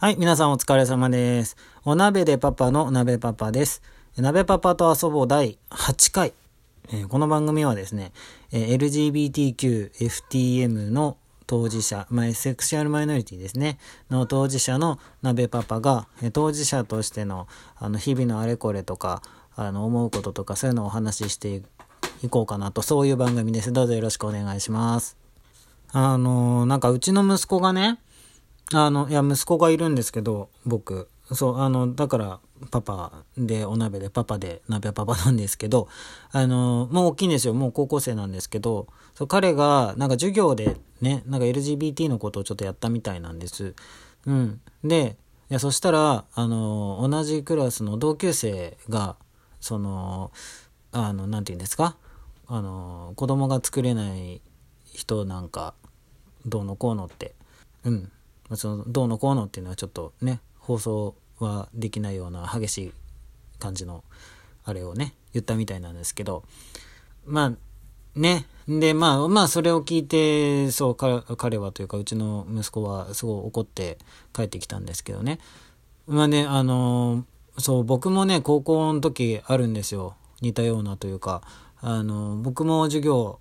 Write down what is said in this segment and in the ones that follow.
はい、皆さんお疲れ様です。お鍋でパパの鍋パパです。鍋パパと遊ぼう第8回。えーこの番組はですね、えー LGBTQ、FTM の当事者、まあ、セクシュアルマイノリティですね、の当事者の鍋パパが、え当事者としての、あの、日々のあれこれとか、あの、思うこととか、そういうのをお話ししていこうかなと、そういう番組です。どうぞよろしくお願いします。あのーなんかうちの息子がね、あの、いや、息子がいるんですけど、僕。そう、あの、だから、パパで、お鍋で、パパで、鍋はパパなんですけど、あの、もう大きいんですよ。もう高校生なんですけど、そう彼が、なんか授業でね、なんか LGBT のことをちょっとやったみたいなんです。うん。で、いや、そしたら、あの、同じクラスの同級生が、その、あの、なんて言うんですか？あの、子供が作れない人なんか、どうのこうのって、うん。そのどうのこうのっていうのはちょっとね放送はできないような激しい感じのあれをね言ったみたいなんですけどまあね。でまあまあそれを聞いてそう彼はというかうちの息子はすごい怒って帰ってきたんですけどね。まあねあのそう僕もね高校の時あるんですよ。似たようなというか。あの僕も授業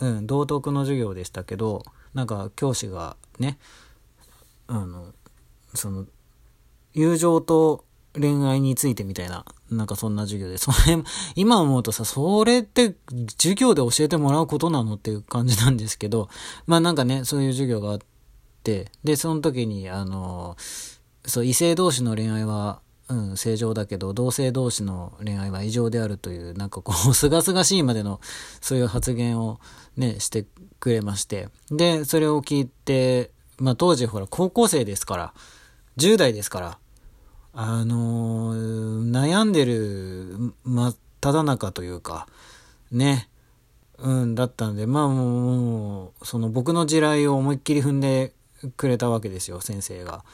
うん道徳の授業でしたけどなんか教師がねあの、その、友情と恋愛についてみたいな、なんかそんな授業で、それ、今思うとさ、それって授業で教えてもらうことなのっていう感じなんですけど、まあなんかね、そういう授業があって、で、その時に、あの、そう、異性同士の恋愛は、うん、正常だけど、同性同士の恋愛は異常であるという、なんかこう、すがすがしいまでの、そういう発言をね、してくれまして。で、それを聞いて、まあ当時ほら、高校生ですから、10代ですから、あのー悩んでる、まあ、ただ中というか、ね、うん、だったんで、まあもう、その僕の地雷を思いっきり踏んでくれたわけですよ、先生が。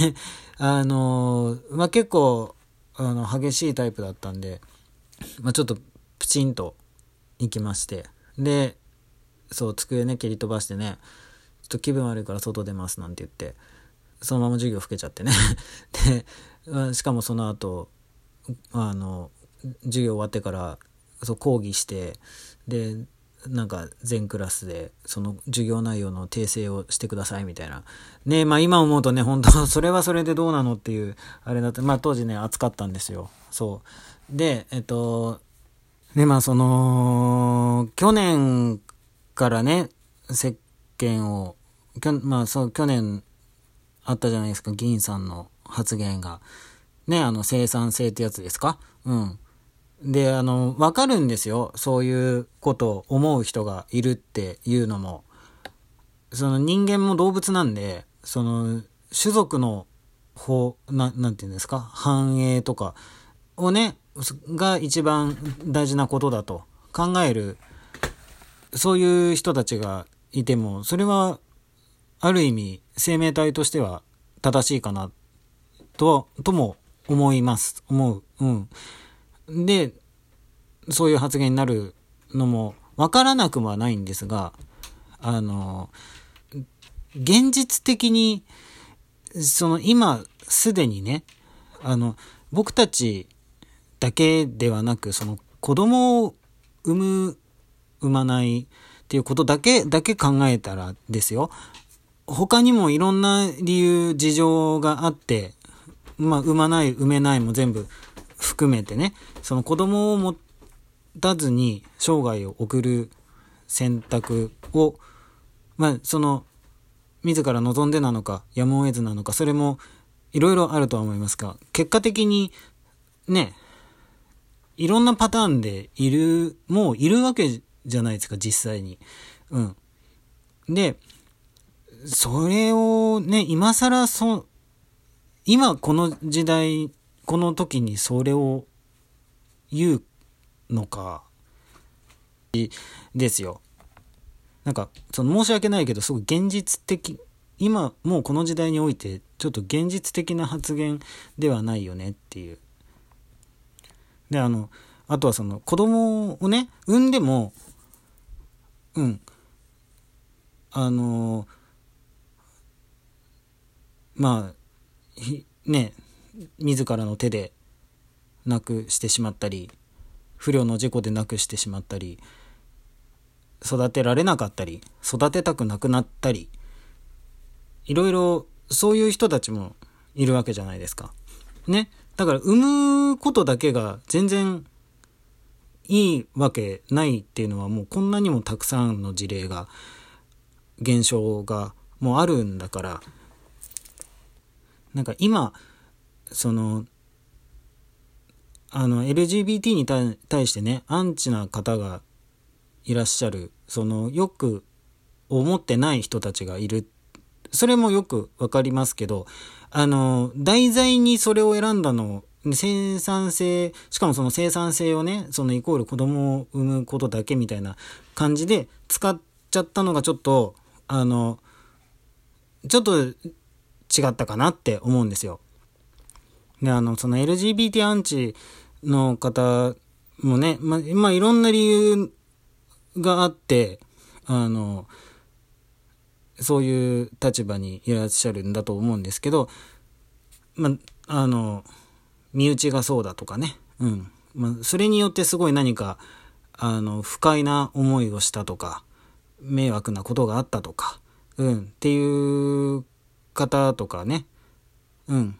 で、あのーまあ結構、あの、激しいタイプだったんで、まあちょっとプチンと行きまして、で、そう、机ね、蹴り飛ばしてね、っと気分悪いから外出ますなんて言って、そのまま授業老けちゃってね。で、しかもその後、あの、授業終わってから、そう、講義して、で、なんか全クラスでその授業内容の訂正をしてくださいみたいな。ねまあ今思うとね、本当 それはそれでどうなのっていう、あれだって、まあ当時ね、暑かったんですよ。そう。で、えっと、で、まあその、去年からね、石鹸を、きょまあそう、去年あったじゃないですか、議員さんの発言が。ね、あの、生産性ってやつですか？うん。で、あの、わかるんですよ。そういうことを思う人がいるっていうのも。その人間も動物なんで、その、種族の方、ななんていうんですか？繁栄とかをね、が一番大事なことだと考える、そういう人たちがいても、それは、ある意味、生命体としては正しいかな、と、とも思います。思う。うん。で、そういう発言になるのもわからなくはないんですが、あの、現実的に、その今すでにね、あの、僕たちだけではなく、その子供を産む、産まないっていうことだけ、だけ考えたらですよ。他にもいろんな理由、事情があって、まあ、産まない、産めないも全部含めてね、その子供を持たずに生涯を送る選択を、まあ、その、自ら望んでなのか、やむを得ずなのか、それもいろいろあるとは思いますが、結果的に、ね、いろんなパターンでいる、もういるわけじゃないですか、実際に。うん。で、それをね、今更そ、今この時代、この時にそれを言うのか、ですよ。なんか、その申し訳ないけど、すごい現実的、今、もうこの時代において、ちょっと現実的な発言ではないよねっていう。で、あの、あとはその、子供をね、産んでも、うん、あの、まあ、ね、自らの手で亡くしてしまったり、不慮の事故で亡くしてしまったり、育てられなかったり、育てたくなくなったり、いろいろそういう人たちもいるわけじゃないですか。ね。だから産むことだけが全然いいわけないっていうのはもうこんなにもたくさんの事例が、現象がもうあるんだから、なんか今、その、あの、LGBT に対してね、アンチな方がいらっしゃる、その、よく思ってない人たちがいる。それもよくわかりますけど、あの、題材にそれを選んだの、生産性、しかもその生産性をね、そのイコール子供を産むことだけみたいな感じで使っちゃったのがちょっと、あの、ちょっと違ったかなって思うんですよ。で、あの、その LGBT アンチの方もね、ま、ま、いろんな理由があって、あの、そういう立場にいらっしゃるんだと思うんですけど、まあ、の、身内がそうだとかね、うん。ま、それによってすごい何か、あの、不快な思いをしたとか、迷惑なことがあったとか、うん、っていう方とかね、うん。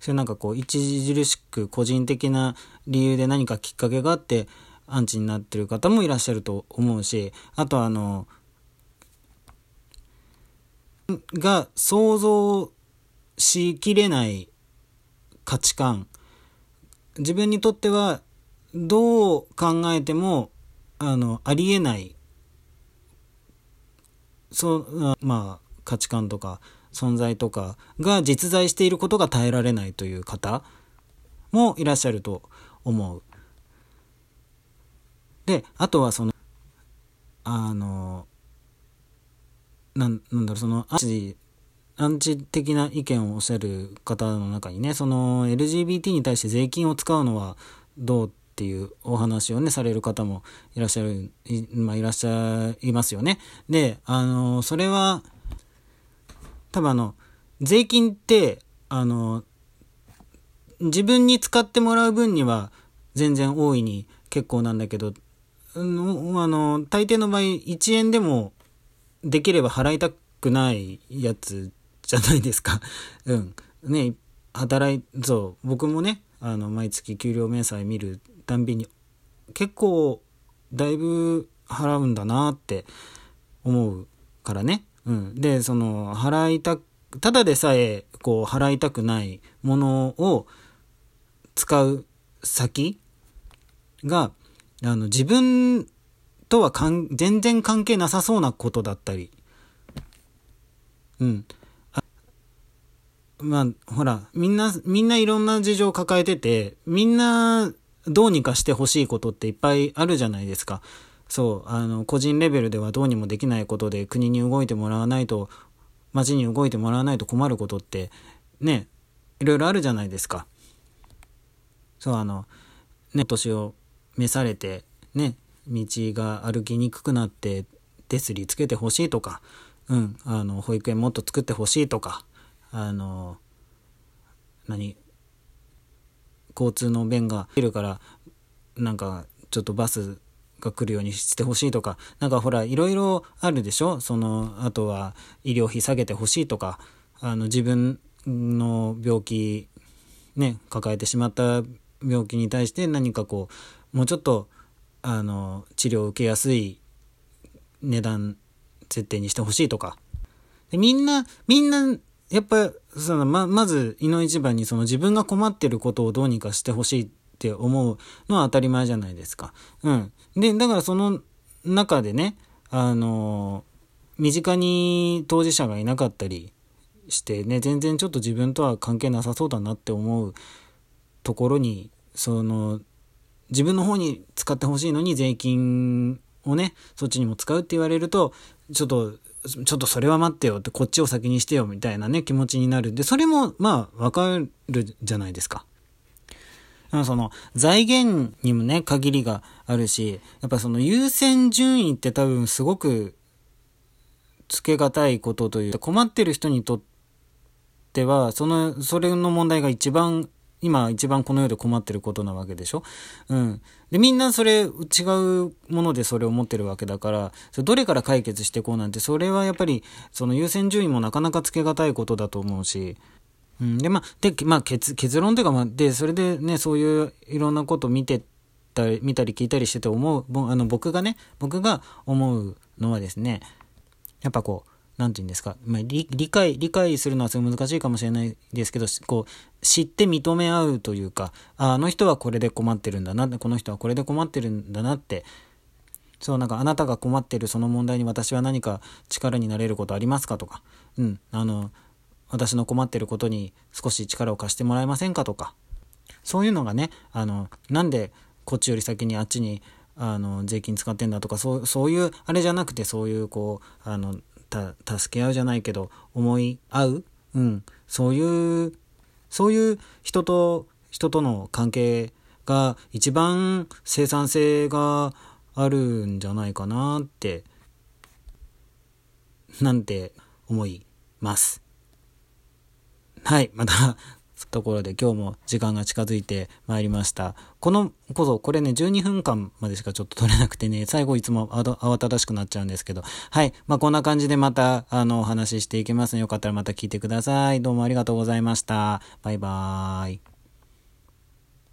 それなんかこう、著しく個人的な理由で何かきっかけがあって、アンチになってる方もいらっしゃると思うし、あとあの、が想像しきれない価値観。自分にとってはどう考えても、あの、ありえない、そう、まあ、価値観とか存在とかが実在していることが耐えられないという方もいらっしゃると思う。で、あとはその、あの、なん、なんだろう、その、アンチ、アンチ的な意見をおっしゃる方の中にね、その、LGBT に対して税金を使うのはどうっていうお話をね、される方もいらっしゃる、い,、まあ、いらっしゃいますよね。で、あの、それは、多分あの、税金って、あの、自分に使ってもらう分には全然大いに結構なんだけど、あの、大抵の場合、1円でもできれば払いたくないやつじゃないですか。うん。ね、働い、そう、僕もね、あの、毎月給料明細見るたんびに、結構、だいぶ払うんだなって思うからね。うん。で、その、払いた、ただでさえ、こう、払いたくないものを使う先が、あの、自分とはかん全然関係なさそうなことだったり、うん。まあ、ほら、みんな、みんないろんな事情を抱えてて、みんなどうにかしてほしいことっていっぱいあるじゃないですか。そう、あの、個人レベルではどうにもできないことで国に動いてもらわないと、街に動いてもらわないと困ることって、ね、いろいろあるじゃないですか。そう、あの、ね、年を召されて、ね、道が歩きにくくなって手すりつけてほしいとか、うん、あの、保育園もっと作ってほしいとか、あの、何、交通の便がいるから、なんか、ちょっとバスが来るようにしてほしいとか、なんかほら、いろいろあるでしょ？その、あとは医療費下げてほしいとか、あの、自分の病気、ね、抱えてしまった病気に対して何かこう、もうちょっと、あの、治療を受けやすい値段設定にしてほしいとか。でみんな、みんな、やっぱ、その、ま、まず、いの一番にその自分が困ってることをどうにかしてほしいっって思うのは当たり前じゃないですか。うん。で、だからその中でね、あの、身近に当事者がいなかったりしてね、全然ちょっと自分とは関係なさそうだなって思うところに、その、自分の方に使ってほしいのに税金をね、そっちにも使うって言われると、ちょっと、ちょっとそれは待ってよって、こっちを先にしてよみたいなね、気持ちになる。で、それも、まあ、わかるじゃないですか。その、財源にもね、限りがあるし、やっぱその優先順位って多分すごく、つけがたいことという、困ってる人にとっては、その、それの問題が一番、今一番この世で困ってることなわけでしょ？うん。で、みんなそれ違うものでそれを持ってるわけだから、それどれから解決していこうなんて、それはやっぱり、その優先順位もなかなかつけがたいことだと思うし、うん。で、まあ、で、まあ、結、結論というか、まあ、で、それでね、そういういろんなこと見てたり、見たり聞いたりしてて思う、あの、僕がね、僕が思うのはですね、やっぱこう、なんて言うんですか、まあ、理解、理解するのはすごい難しいかもしれないですけど、こう、知って認め合うというか、ああの人はこれで困ってるんだな、この人はこれで困ってるんだなって、そう、なんかあなたが困ってるその問題に私は何か力になれることありますかとか、うん、あの、私の困ってることに少し力を貸してもらえませんかとか、そういうのがね、あの、なんでこっちより先にあっちにあの税金使ってんだとかそうそういうあれじゃなくてそういうこうあの助け合うじゃないけど、思い合ううん。そういう、そういう人と、人との関係が一番生産性があるんじゃないかなって、なんて思います。はい。また ところで今日も時間が近づいてまいりました。このこそ、これね、12分間までしかちょっと取れなくてね、最後いつも慌ただしくなっちゃうんですけど、はい。まあ、こんな感じでまた、あの、お話ししていきますので、よかったらまた聞いてください。どうもありがとうございました。バイバーイ。